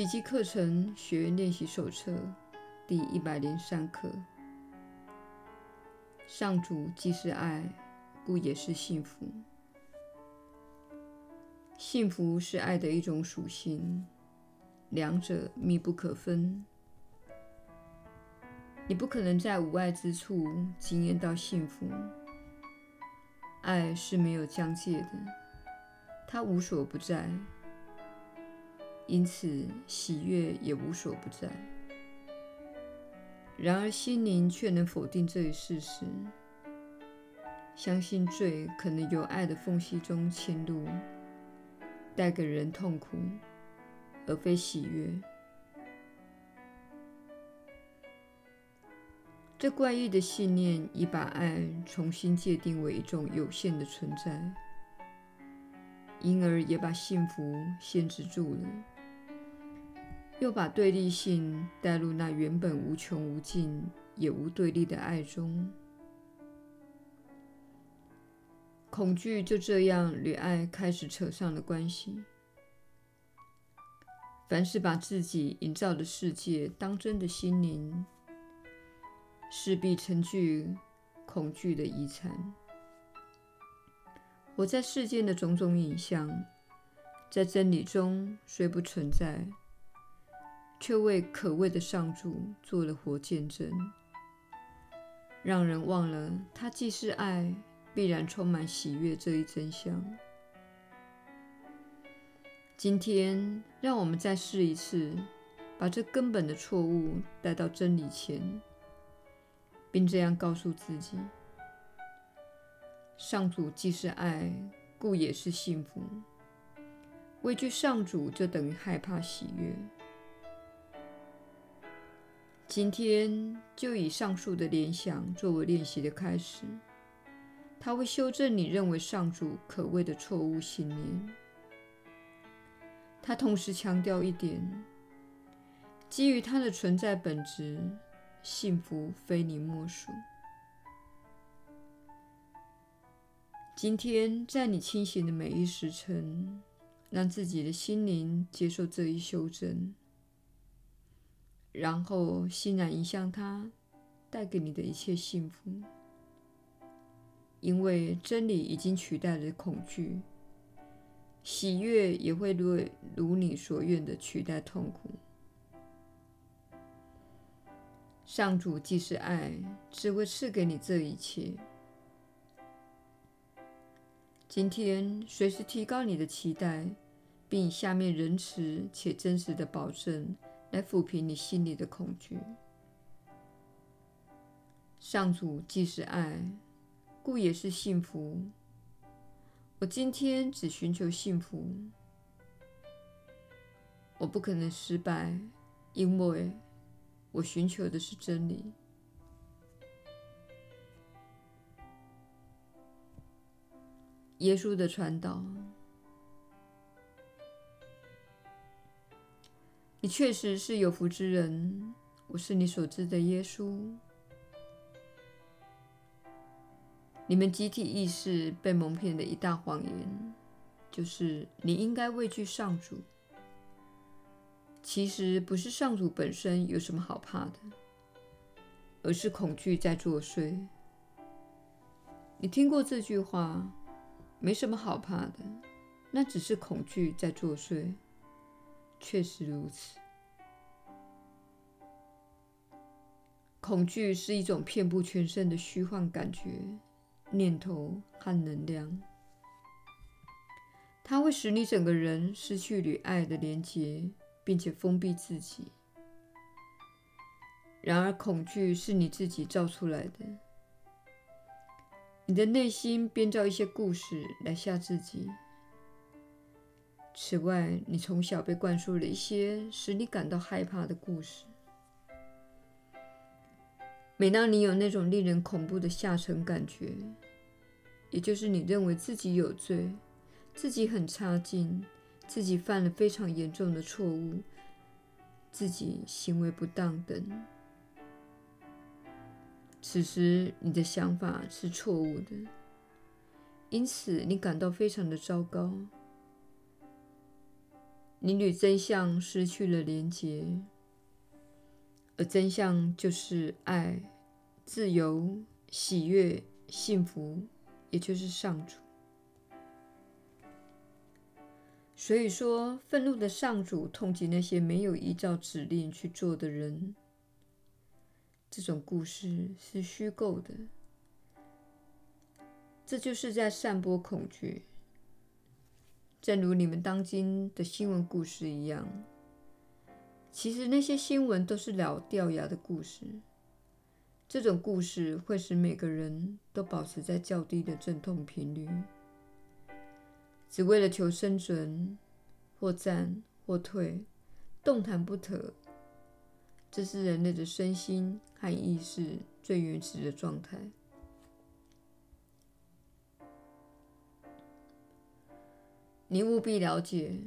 奇迹课程学员练习手册第一百零三课：上主既是爱，故也是幸福。幸福是爱的一种属性，两者密不可分。你不可能在无爱之处经验到幸福。爱是没有疆界的，它无所不在，因此喜悦也无所不在。然而心灵却能否定这一事实，相信罪可能由爱的缝隙中侵入，带给人痛苦，而非喜悦。这怪异的信念已把爱重新界定为一种有限的存在，因而也把幸福限制住了，又把对立性带入那原本无穷无尽也无对立的爱中。恐惧就这样与爱开始扯上了关系。凡是把自己营造的世界当真的心灵，势必承具恐惧的遗产。活在世间的种种影像，在真理中虽不存在，却为可畏的上主做了活见证，让人忘了他既是爱，必然充满喜悦这一真相。今天，让我们再试一次，把这根本的错误带到真理前。并这样告诉自己：上主既是爱，故也是幸福。畏惧上主就等于害怕喜悦。今天就以上述的联想作为练习的开始，它会修正你认为上主可畏的错误信念。它同时强调一点：基于它的存在本质。幸福非你莫属。今天，在你清醒的每一时辰，让自己的心灵接受这一修正，然后欣然迎向它带给你的一切幸福。因为真理已经取代了恐惧，喜悦也会如如你所愿的取代痛苦。上主既是爱，只会赐给你这一切。今天，随时提高你的期待，并以下面仁慈且真实的保证来抚平你心里的恐惧。上主既是爱，故也是幸福。我今天只寻求幸福。我不可能失败，因为。我寻求的是真理。耶稣的传导，你确实是有福之人。我是你所知的耶稣。你们集体意识被蒙骗的一大谎言，就是你应该畏惧上主。其实不是上主本身有什么好怕的，而是恐惧在作祟。你听过这句话？没什么好怕的，那只是恐惧在作祟。确实如此。恐惧是一种遍布全身的虚幻感觉、念头和能量，它会使你整个人失去与爱的连结。并且封闭自己。然而，恐惧是你自己造出来的。你的内心编造一些故事来吓自己。此外，你从小被灌输了一些使你感到害怕的故事。每当你有那种令人恐怖的下沉感觉，也就是你认为自己有罪，自己很差劲。自己犯了非常严重的错误，自己行为不当等。此时你的想法是错误的，因此你感到非常的糟糕。你与真相失去了连结，而真相就是爱、自由、喜悦、幸福，也就是上主。所以说，愤怒的上主痛击那些没有依照指令去做的人。这种故事是虚构的，这就是在散播恐惧，正如你们当今的新闻故事一样。其实那些新闻都是老掉牙的故事。这种故事会使每个人都保持在较低的阵痛频率。只为了求生存，或战或退，动弹不得。这是人类的身心和意识最原始的状态。你务必了解，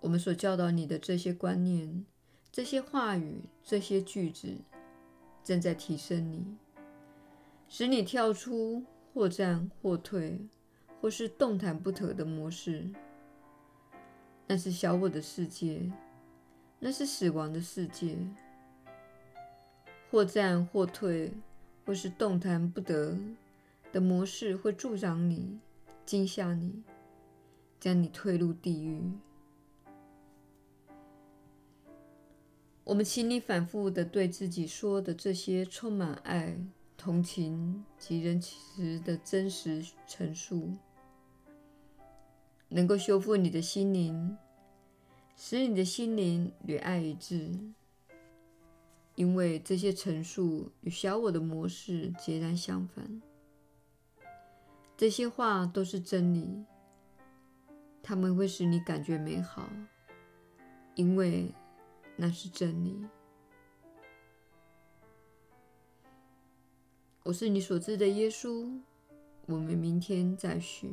我们所教导你的这些观念、这些话语、这些句子，正在提升你，使你跳出或战或退。或是动弹不得的模式，那是小我的世界，那是死亡的世界。或战或退，或是动弹不得的模式会助长你、惊吓你，将你推入地狱。我们请你反复地对自己说的这些充满爱、同情及仁慈的真实陈述。能够修复你的心灵，使你的心灵与爱一致，因为这些陈述与小我的模式截然相反。这些话都是真理，他们会使你感觉美好，因为那是真理。我是你所知的耶稣，我们明天再续。